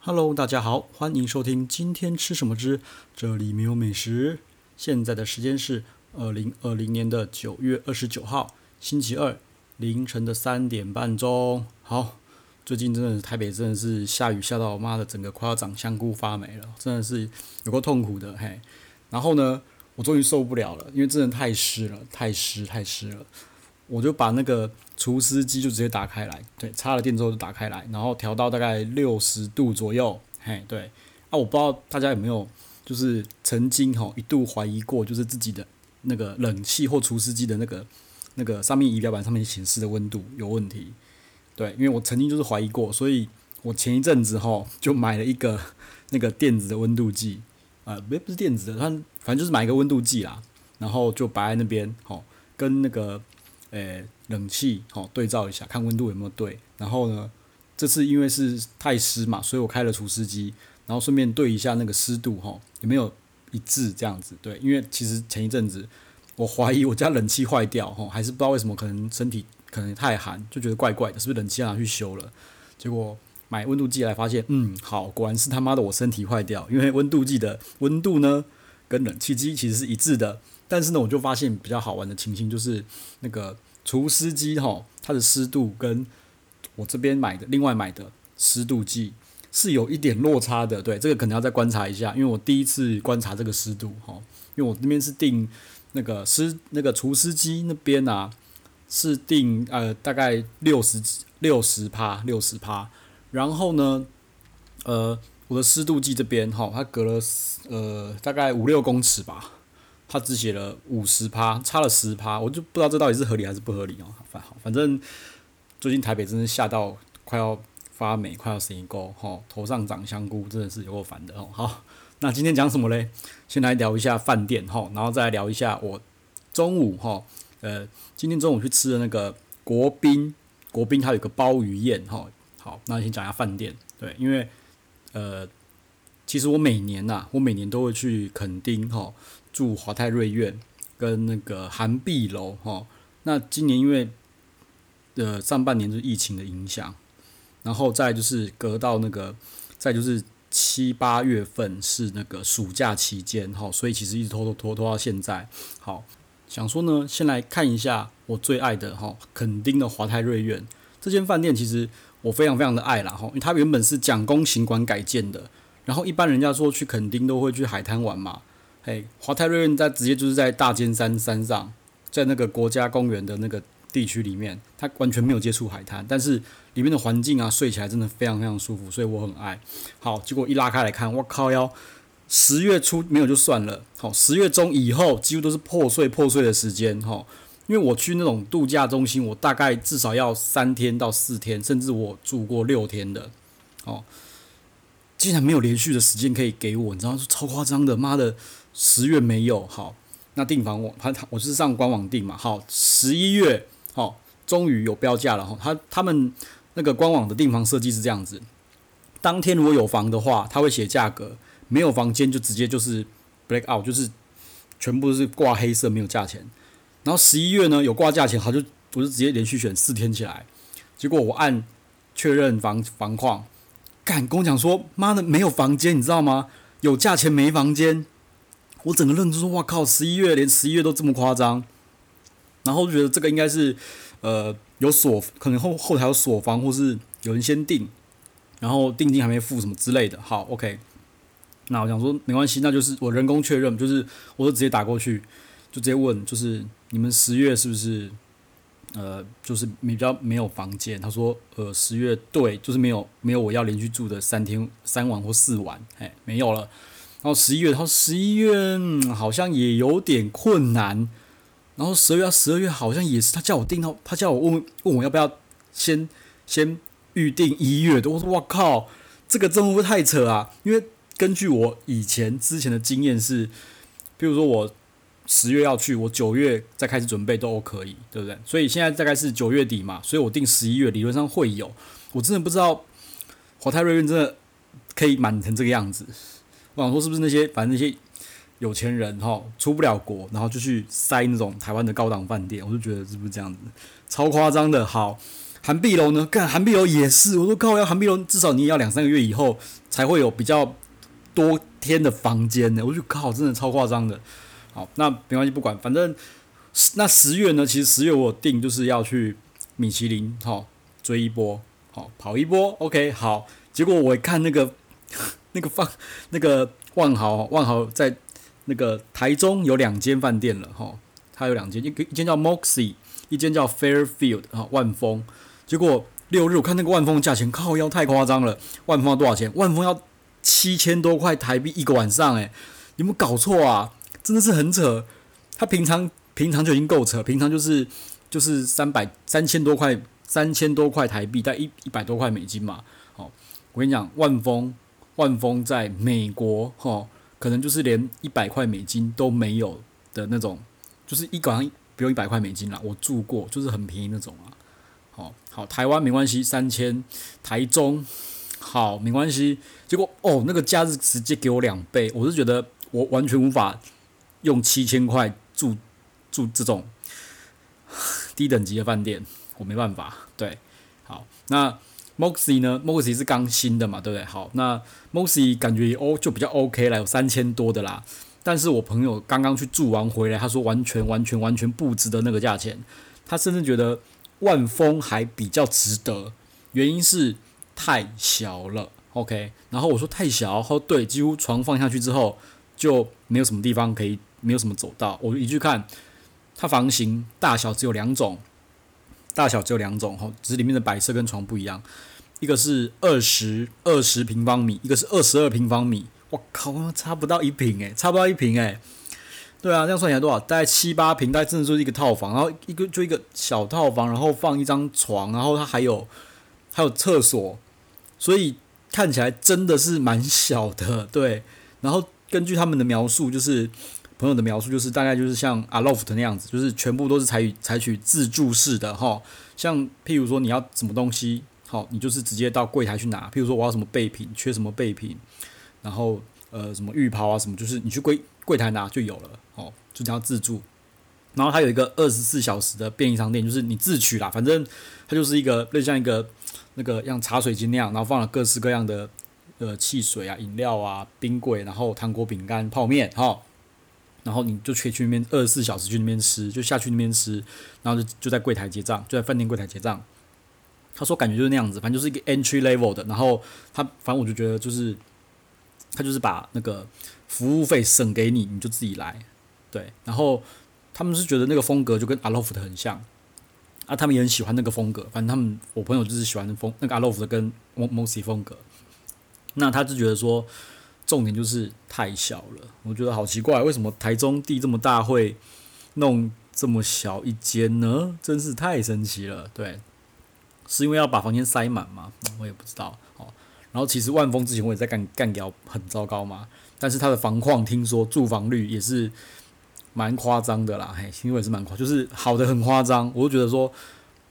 Hello，大家好，欢迎收听今天吃什么之这里没有美食。现在的时间是二零二零年的九月二十九号，星期二凌晨的三点半钟。好，最近真的是台北真的是下雨下到我妈的整个快要长香菇发霉了，真的是有够痛苦的嘿。然后呢，我终于受不了了，因为真的太湿了，太湿太湿了。我就把那个除湿机就直接打开来，对，插了电之后就打开来，然后调到大概六十度左右，嘿，对，啊，我不知道大家有没有就是曾经哈一度怀疑过，就是自己的那个冷气或除湿机的那个那个上面仪表板上面显示的温度有问题，对，因为我曾经就是怀疑过，所以我前一阵子哈就买了一个那个电子的温度计，呃，不不是电子的，它反正就是买一个温度计啦，然后就摆在那边，哈，跟那个。诶、冷气好、哦、对照一下，看温度有没有对。然后呢，这次因为是太湿嘛，所以我开了除湿机，然后顺便对一下那个湿度哈、哦，有没有一致这样子。对，因为其实前一阵子我怀疑我家冷气坏掉哈、哦，还是不知道为什么，可能身体可能太寒，就觉得怪怪的，是不是冷气要拿去修了？结果买温度计来发现，嗯，好，果然是他妈的我身体坏掉，因为温度计的温度呢，跟冷气机其实是一致的。但是呢，我就发现比较好玩的情形就是，那个除湿机哈，它的湿度跟我这边买的另外买的湿度计是有一点落差的。对，这个可能要再观察一下，因为我第一次观察这个湿度哈，因为我那边是定那个湿那个除湿机那边啊，是定呃大概六十六十趴六十趴，然后呢，呃，我的湿度计这边哈，它隔了呃大概五六公尺吧。他只写了五十趴，差了十趴，我就不知道这到底是合理还是不合理哦。反好，反正最近台北真是下到快要发霉，快要生沟哈，头上长香菇，真的是有够烦的哦。好，那今天讲什么嘞？先来聊一下饭店哈，然后再来聊一下我中午哈，呃，今天中午去吃的那个国宾，国宾它有个鲍鱼宴哈。好，那先讲一下饭店，对，因为呃，其实我每年呐，我每年都会去垦丁哈。住华泰瑞苑跟那个韩碧楼哈，那今年因为呃上半年就疫情的影响，然后再就是隔到那个再就是七八月份是那个暑假期间哈，所以其实一直拖拖拖拖到现在。好，想说呢，先来看一下我最爱的哈，垦丁的华泰瑞苑这间饭店，其实我非常非常的爱啦哈，因为它原本是蒋公行馆改建的，然后一般人家说去垦丁都会去海滩玩嘛。哎，华泰瑞苑在直接就是在大尖山山上，在那个国家公园的那个地区里面，它完全没有接触海滩，但是里面的环境啊，睡起来真的非常非常舒服，所以我很爱好。结果一拉开来看，我靠要十月初没有就算了，好，十月中以后几乎都是破碎破碎的时间哈。因为我去那种度假中心，我大概至少要三天到四天，甚至我住过六天的，哦，竟然没有连续的时间可以给我，你知道超夸张的，妈的！十月没有好，那订房我他我是上官网订嘛，好，十一月好，终于有标价了哈。他他们那个官网的订房设计是这样子，当天如果有房的话，他会写价格；没有房间就直接就是 black out，就是全部是挂黑色，没有价钱。然后十一月呢有挂价钱，好就我就直接连续选四天起来，结果我按确认房房况，干跟我讲说妈的没有房间，你知道吗？有价钱没房间。我整个愣住说：“哇靠！十一月连十一月都这么夸张。”然后就觉得这个应该是，呃，有锁，可能后后台有锁房，或是有人先订，然后定金还没付什么之类的。好，OK。那我想说没关系，那就是我人工确认，就是我就直接打过去，就直接问，就是你们十月是不是，呃，就是比较没有房间？他说：“呃，十月对，就是没有没有我要连续住的三天三晚或四晚，哎，没有了。”然后十一月，他说十一月、好像也有点困难。然后十二月、十二月好像也是，他叫我订到，他叫我问问我要不要先先预定一月的。我说我靠，这个真的会不会太扯啊？因为根据我以前之前的经验是，比如说我十月要去，我九月再开始准备都可以，对不对？所以现在大概是九月底嘛，所以我定十一月理论上会有。我真的不知道华泰瑞苑真的可以满成这个样子。我想说是不是那些反正那些有钱人哈出不了国，然后就去塞那种台湾的高档饭店，我就觉得是不是这样子，超夸张的。好，韩碧楼呢？干韩碧楼也是，我说靠，要韩碧楼至少你也要两三个月以后才会有比较多天的房间呢。我就靠，真的超夸张的。好，那没关系，不管，反正那十月呢，其实十月我定就是要去米其林，好追一波，好跑一波。OK，好，结果我一看那个 那个放那个万豪，万豪在那个台中有两间饭店了，哈，它有两间，一一间叫 Moxy，一间叫 Fairfield，哈，万丰。结果六日我看那个万丰价钱，靠腰太夸张了。万丰要多少钱？万丰要七千多块台币一个晚上，诶，有没有搞错啊？真的是很扯。他平常平常就已经够扯，平常就是就是三百三千多块，三千多块台币，大概一一百多块美金嘛。好，我跟你讲，万丰万丰在美国，哈，可能就是连一百块美金都没有的那种，就是一个晚上不用一百块美金啦。我住过，就是很便宜那种啊。好好，台湾没关系，三千，台中好没关系。结果哦，那个假日直接给我两倍，我是觉得我完全无法用七千块住住这种 低等级的饭店，我没办法。对，好，那 Moxy 呢？Moxy 是刚新的嘛，对不对？好，那 Moxy 感觉哦就比较 OK 了，有三千多的啦。但是我朋友刚刚去住完回来，他说完全完全完全不值得那个价钱，他甚至觉得。万丰还比较值得，原因是太小了，OK。然后我说太小，然后对，几乎床放下去之后就没有什么地方可以，没有什么走道。我一去看，它房型大小只有两种，大小只有两种，哈，只是里面的摆设跟床不一样。一个是二十二十平方米，一个是二十二平方米。我靠，差不到一平诶，差不到一平诶。对啊，这样算起来多少？大概七八平，大概真的就是一个套房，然后一个就一个小套房，然后放一张床，然后它还有还有厕所，所以看起来真的是蛮小的。对，然后根据他们的描述，就是朋友的描述，就是大概就是像阿洛夫特那样子，就是全部都是采取采取自助式的哈。像譬如说你要什么东西，好，你就是直接到柜台去拿。譬如说我要什么备品，缺什么备品，然后呃什么浴袍啊什么，就是你去柜柜台拿就有了。哦，就叫自助，然后它有一个二十四小时的便利商店，就是你自取啦，反正它就是一个类似像一个那个像茶水间那样，然后放了各式各样的呃汽水啊、饮料啊、冰柜，然后糖果、饼干、泡面，哈、然后你就可以去那边二十四小时去那边吃，就下去那边吃，然后就就在柜台结账，就在饭店柜台结账。他说感觉就是那样子，反正就是一个 entry level 的，然后他反正我就觉得就是他就是把那个服务费省给你，你就自己来。对，然后他们是觉得那个风格就跟阿洛夫的很像，啊，他们也很喜欢那个风格。反正他们我朋友就是喜欢风那个阿洛夫的跟 Moxy 风格。那他就觉得说，重点就是太小了。我觉得好奇怪，为什么台中地这么大会弄这么小一间呢？真是太神奇了。对，是因为要把房间塞满吗？我也不知道。哦，然后其实万丰之前我也在干干掉很糟糕嘛，但是他的房况听说住房率也是。蛮夸张的啦，嘿，因为是蛮夸，就是好的很夸张，我就觉得说，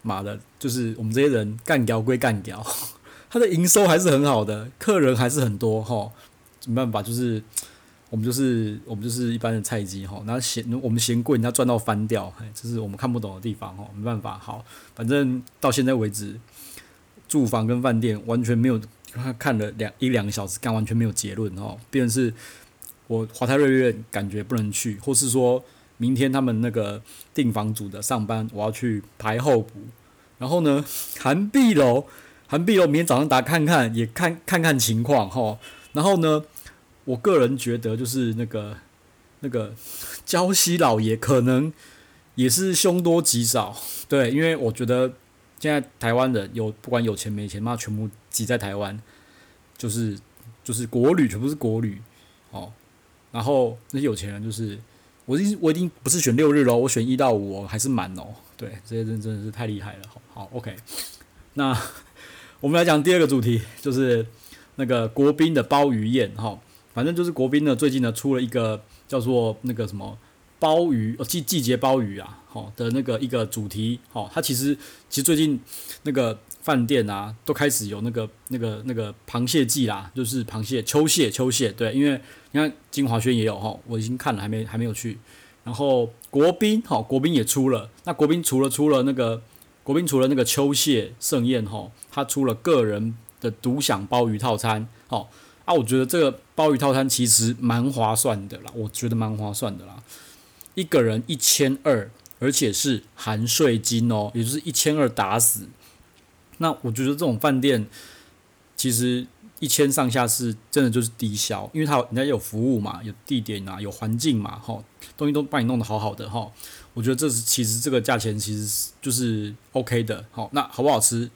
妈的，就是我们这些人干屌归干屌，他的营收还是很好的，客人还是很多哈，没办法，就是我们就是我们就是一般的菜鸡哈，那嫌我们嫌贵，人家赚到翻掉，嘿，这是我们看不懂的地方哈，没办法，好，反正到现在为止，住房跟饭店完全没有，看了两一两个小时，干完全没有结论哦，变是。我华泰瑞苑感觉不能去，或是说明天他们那个订房组的上班，我要去排候补。然后呢，韩碧楼，韩碧楼明天早上打看看，也看看看情况哈。然后呢，我个人觉得就是那个那个礁溪老爷可能也是凶多吉少，对，因为我觉得现在台湾人有不管有钱没钱嘛，全部挤在台湾，就是就是国旅，全部是国旅，哦。然后那些有钱人就是，我已经我已经不是选六日了，我选一到五还是满哦。对，这些人真的是太厉害了。好，好，OK。那 我们来讲第二个主题，就是那个国宾的鲍鱼宴哈。反正就是国宾呢，最近呢出了一个叫做那个什么鲍鱼哦季季节鲍鱼啊，好的那个一个主题。好，它其实其实最近那个。饭店啊，都开始有那个、那个、那个螃蟹季啦，就是螃蟹、秋蟹、秋蟹。对，因为你看金华轩也有哈，我已经看了，还没还没有去。然后国宾哈，国宾也出了。那国宾除了出了那个国宾除了那个秋蟹盛宴哈，他出了个人的独享鲍鱼套餐，哦啊，我觉得这个鲍鱼套餐其实蛮划算的啦，我觉得蛮划算的啦，一个人一千二，而且是含税金哦，也就是一千二打死。那我觉得这种饭店其实一千上下是真的就是低消，因为它人家有服务嘛，有地点啊，有环境嘛，哈，东西都帮你弄得好好的哈。我觉得这是其实这个价钱其实就是 OK 的，好，那好不好吃？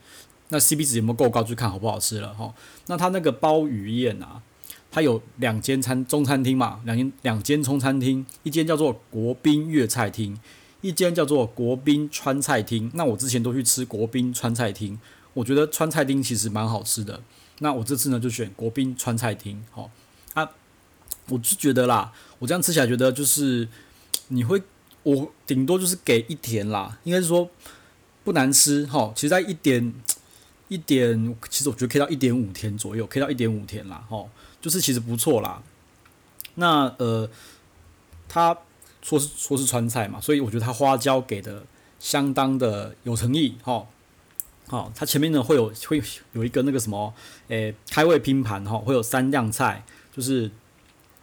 那 CP 值有没有够高，就看好不好吃了哈。那它那个鲍鱼宴啊，它有两间餐中餐厅嘛，两间两间中餐厅，一间叫做国宾粤菜厅，一间叫做国宾川菜厅。那我之前都去吃国宾川菜厅，我觉得川菜厅其实蛮好吃的。那我这次呢就选国宾川菜厅，好啊，我就觉得啦，我这样吃起来觉得就是你会。我顶多就是给一甜啦，应该是说不难吃哈。其实在一点一点，其实我觉得可以到一点五天左右，可以到一点五天啦哈，就是其实不错啦。那呃，他说是说是川菜嘛，所以我觉得他花椒给的相当的有诚意哈。好，他前面呢会有会有一个那个什么，诶、开胃拼盘哈，会有三样菜，就是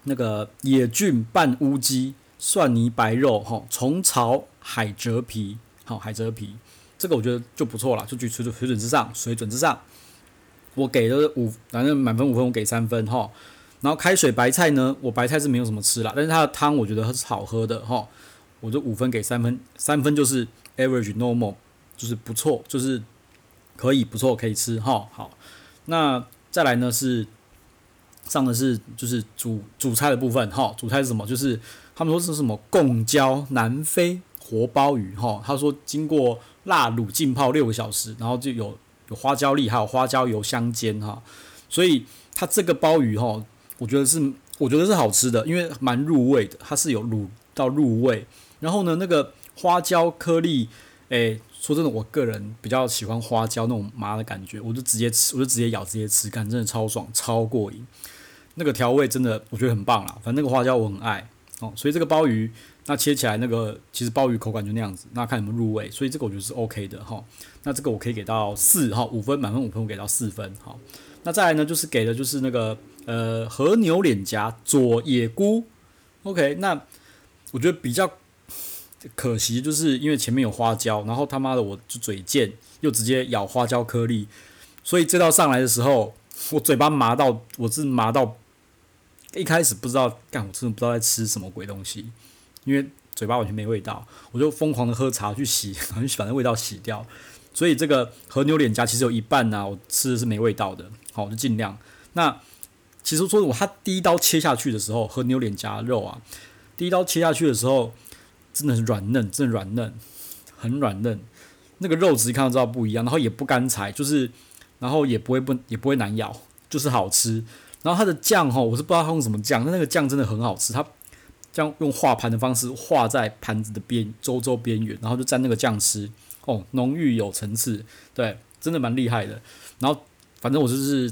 那个野菌拌乌鸡。蒜泥白肉，哈，虫草海蜇皮，好，海蜇皮，这个我觉得就不错了，就举水准水准之上，水准之上，我给了五，反正满分五分，我给三分，哈。然后开水白菜呢，我白菜是没有什么吃啦，但是它的汤我觉得它是好喝的，哈，我就五分给三分，三分就是 average normal，就是不错，就是可以不错，可以吃，哈，好。那再来呢是上的是就是主主菜的部分，哈，主菜是什么？就是。他们说是什么贡椒南非活鲍鱼哈？他说经过辣卤浸泡六个小时，然后就有有花椒粒，还有花椒油香煎哈。所以它这个鲍鱼哈，我觉得是我觉得是好吃的，因为蛮入味的，它是有卤到入味。然后呢，那个花椒颗粒，诶，说真的，我个人比较喜欢花椒那种麻的感觉，我就直接吃，我就直接咬，直接吃，感真的超爽，超过瘾。那个调味真的我觉得很棒啦，反正那个花椒我很爱。哦，所以这个鲍鱼那切起来那个其实鲍鱼口感就那样子，那看有没有入味，所以这个我觉得是 OK 的哈。那这个我可以给到四哈，五分满分五分我给到四分哈。那再来呢，就是给的就是那个呃和牛脸颊佐野菇，OK。那我觉得比较可惜，就是因为前面有花椒，然后他妈的我就嘴贱，又直接咬花椒颗粒，所以这道上来的时候，我嘴巴麻到我是麻到。一开始不知道，干我真的不知道在吃什么鬼东西，因为嘴巴完全没味道，我就疯狂的喝茶去洗，然后去把那味道洗掉。所以这个和牛脸颊其实有一半呢、啊，我吃的是没味道的，好，我就尽量。那其实说我他第一刀切下去的时候，和牛脸颊肉啊，第一刀切下去的时候，真的是软嫩，真的软嫩，很软嫩。那个肉质看到知道不一样，然后也不干柴，就是，然后也不会不也不会难咬，就是好吃。然后它的酱哈，我是不知道它用什么酱，但那个酱真的很好吃。它这样用画盘的方式画在盘子的边周周边缘，然后就蘸那个酱吃，哦，浓郁有层次，对，真的蛮厉害的。然后反正我就是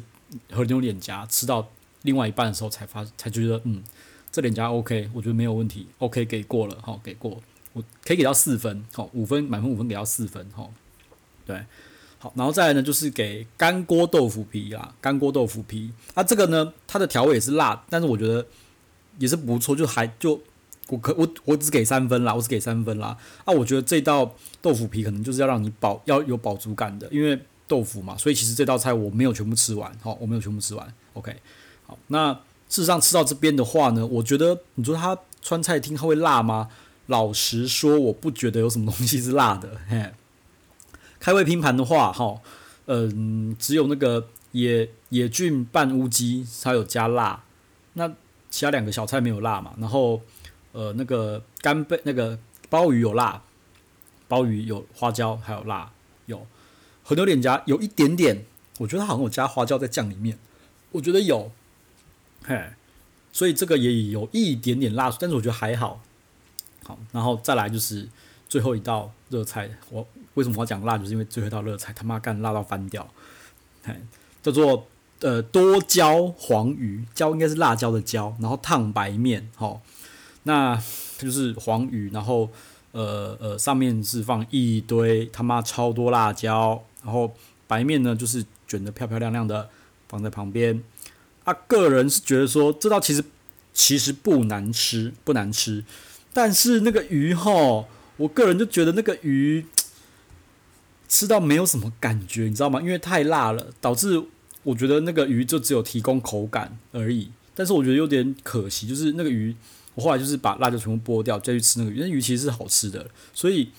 和牛脸颊吃到另外一半的时候才发才觉得，嗯，这脸颊 OK，我觉得没有问题，OK 给过了，好，给过，我可以给到四分，好，五分满分五分给到四分，好，对。好，然后再来呢，就是给干锅豆腐皮啊，干锅豆腐皮。啊，这个呢，它的调味也是辣，但是我觉得也是不错，就还就我可我我只给三分啦，我只给三分啦。啊，我觉得这道豆腐皮可能就是要让你饱，要有饱足感的，因为豆腐嘛，所以其实这道菜我没有全部吃完，好，我没有全部吃完。OK，好，那事实上吃到这边的话呢，我觉得你说它川菜厅它会辣吗？老实说，我不觉得有什么东西是辣的，嘿。开胃拼盘的话，哈，嗯，只有那个野野菌拌乌鸡它有加辣，那其他两个小菜没有辣嘛。然后，呃，那个干贝那个鲍鱼有辣，鲍鱼有花椒还有辣，有和牛脸颊有一点点，我觉得它好像有加花椒在酱里面，我觉得有，嘿，所以这个也有一点点辣，但是我觉得还好。好，然后再来就是最后一道热菜，我。为什么我要讲辣？就是因为最后一道热菜他妈干辣到翻掉，嘿叫做呃多椒黄鱼，椒应该是辣椒的椒，然后烫白面，好，那就是黄鱼，然后呃呃，上面是放一堆他妈超多辣椒，然后白面呢就是卷得漂漂亮亮的放在旁边。啊，个人是觉得说这道其实其实不难吃，不难吃，但是那个鱼吼，我个人就觉得那个鱼吃到没有什么感觉，你知道吗？因为太辣了，导致我觉得那个鱼就只有提供口感而已。但是我觉得有点可惜，就是那个鱼，我后来就是把辣椒全部剥掉，再去吃那个鱼。那鱼其实是好吃的，所以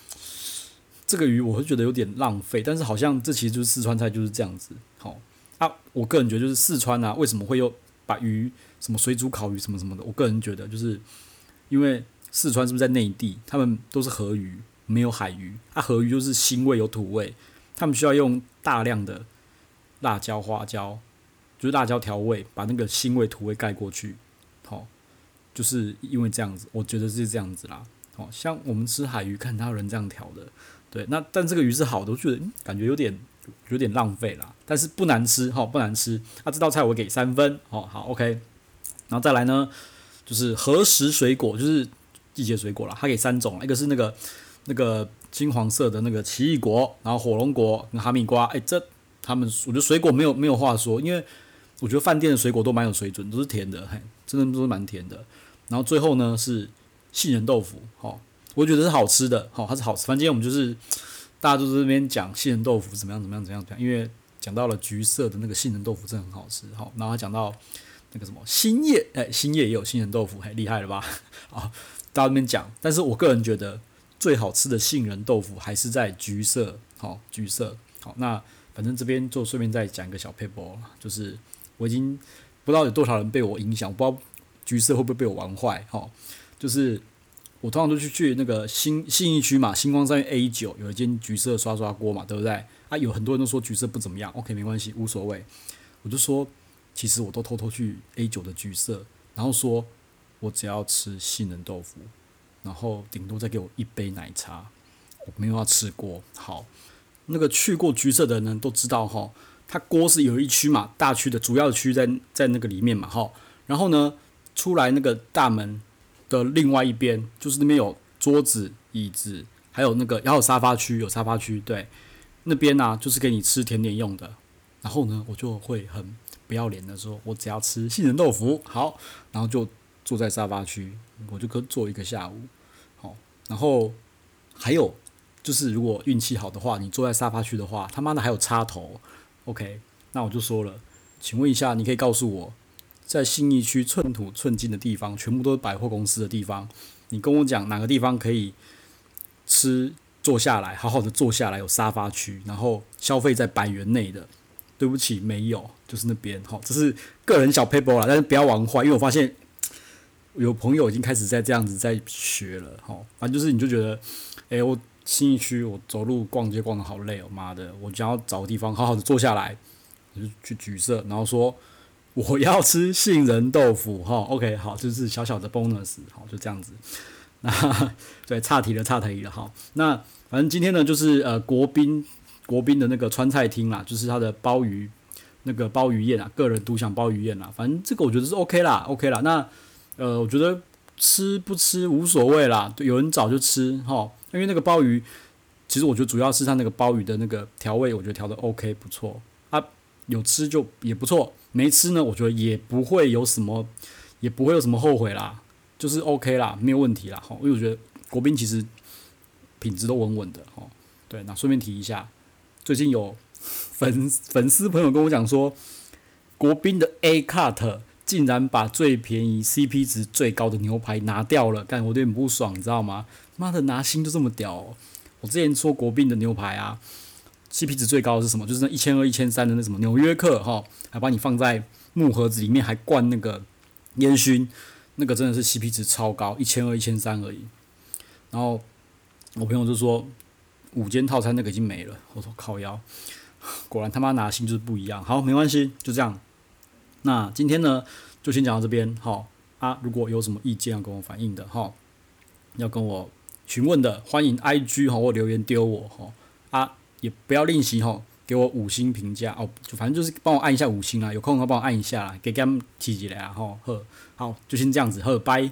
这个鱼我会觉得有点浪费。但是好像这其实就是四川菜就是这样子。好啊，我个人觉得就是四川啊，为什么会有把鱼什么水煮烤鱼什么什么的？我个人觉得就是因为四川是不是在内地，他们都是河鱼，没有海鱼。啊，河鱼就是腥味有土味，他们需要用大量的辣椒、花椒。就是辣椒调味，把那个腥味土味盖过去，好，就是因为这样子，我觉得是这样子啦。好，像我们吃海鱼，看他人这样调的，对，那但这个鱼是好的，我觉得感觉有点有点浪费啦，但是不难吃，哈，不难吃。那这道菜我给三分，哦好，OK。然后再来呢，就是何时水果，就是季节水果啦，它给三种，一个是那个那个金黄色的那个奇异果，然后火龙果跟哈密瓜，哎，这他们我觉得水果没有没有话说，因为。我觉得饭店的水果都蛮有水准，都是甜的，嘿，真的都是蛮甜的。然后最后呢是杏仁豆腐，好，我觉得是好吃的，好，它是好吃。反正今天我们就是大家都在这边讲杏仁豆腐怎么样怎么样怎么样，因为讲到了橘色的那个杏仁豆腐真的很好吃，好，然后讲到那个什么新叶，哎，新叶也有杏仁豆腐，嘿，厉害了吧？啊，大家这边讲，但是我个人觉得最好吃的杏仁豆腐还是在橘色，好，橘色，好，那反正这边就顺便再讲一个小撇步，就是。我已经不知道有多少人被我影响，我不知道橘色会不会被我玩坏哈。就是我通常都去去那个新信义区嘛，星光三 A 九有一间橘色刷刷锅嘛，对不对？啊，有很多人都说橘色不怎么样，OK，没关系，无所谓。我就说，其实我都偷偷去 A 九的橘色，然后说我只要吃杏仁豆腐，然后顶多再给我一杯奶茶，我没有要吃锅。好，那个去过橘色的人都知道哈。它锅是有一区嘛，大区的主要区在在那个里面嘛，哈，然后呢，出来那个大门的另外一边，就是那边有桌子、椅子，还有那个，然后沙发区，有沙发区，对，那边呢、就是给你吃甜点用的。然后呢，我就会很不要脸的说，我只要吃杏仁豆腐，好，然后就坐在沙发区，我就可坐一个下午，好，然后还有就是如果运气好的话，你坐在沙发区的话，他妈的还有插头。OK，那我就说了，请问一下，你可以告诉我，在信义区寸土寸金的地方，全部都是百货公司的地方，你跟我讲哪个地方可以吃坐下来，好好的坐下来，有沙发区，然后消费在百元内的？对不起，没有，就是那边。好，这是个人小 paper 啦，但是不要玩坏，因为我发现有朋友已经开始在这样子在学了。好，反正就是你就觉得，哎，我。新义区，我走路逛街逛得好累哦，妈的！我想要找个地方好好的坐下来，我就去橘色，然后说我要吃杏仁豆腐哈。OK，好，就是小小的 bonus，好，就这样子。那对，岔题了，岔题了，好。那反正今天呢，就是呃国宾国宾的那个川菜厅啦，就是他的鲍鱼那个鲍鱼宴啊，个人独享鲍鱼宴啦。反正这个我觉得是 OK 啦，OK 啦。那呃，我觉得吃不吃无所谓啦，有人找就吃哈。因为那个鲍鱼，其实我觉得主要是它那个鲍鱼的那个调味，我觉得调的 OK 不错。啊，有吃就也不错，没吃呢，我觉得也不会有什么，也不会有什么后悔啦，就是 OK 啦，没有问题啦，哈，因为我觉得国宾其实品质都稳稳的，哈，对，那顺便提一下，最近有粉粉丝朋友跟我讲说，国宾的 A Cut 竟然把最便宜 CP 值最高的牛排拿掉了，干我有点不爽，你知道吗？妈的，拿心就这么屌！我之前说国宾的牛排啊，CP 值最高的是什么？就是那一千二、一千三的那什么纽约客哈，还把你放在木盒子里面，还灌那个烟熏，那个真的是 CP 值超高，一千二、一千三而已。然后我朋友就说五间套餐那个已经没了，我说靠腰，果然他妈拿心就是不一样。好，没关系，就这样。那今天呢，就先讲到这边。好啊，如果有什么意见要跟我反映的哈。要跟我询问的，欢迎 I G 哈或留言丢我哈啊，也不要吝惜哈，给我五星评价哦，就反正就是帮我按一下五星啦，有空的话帮我按一下啦，给他们提起来啊哈，好，就先这样子，好，拜。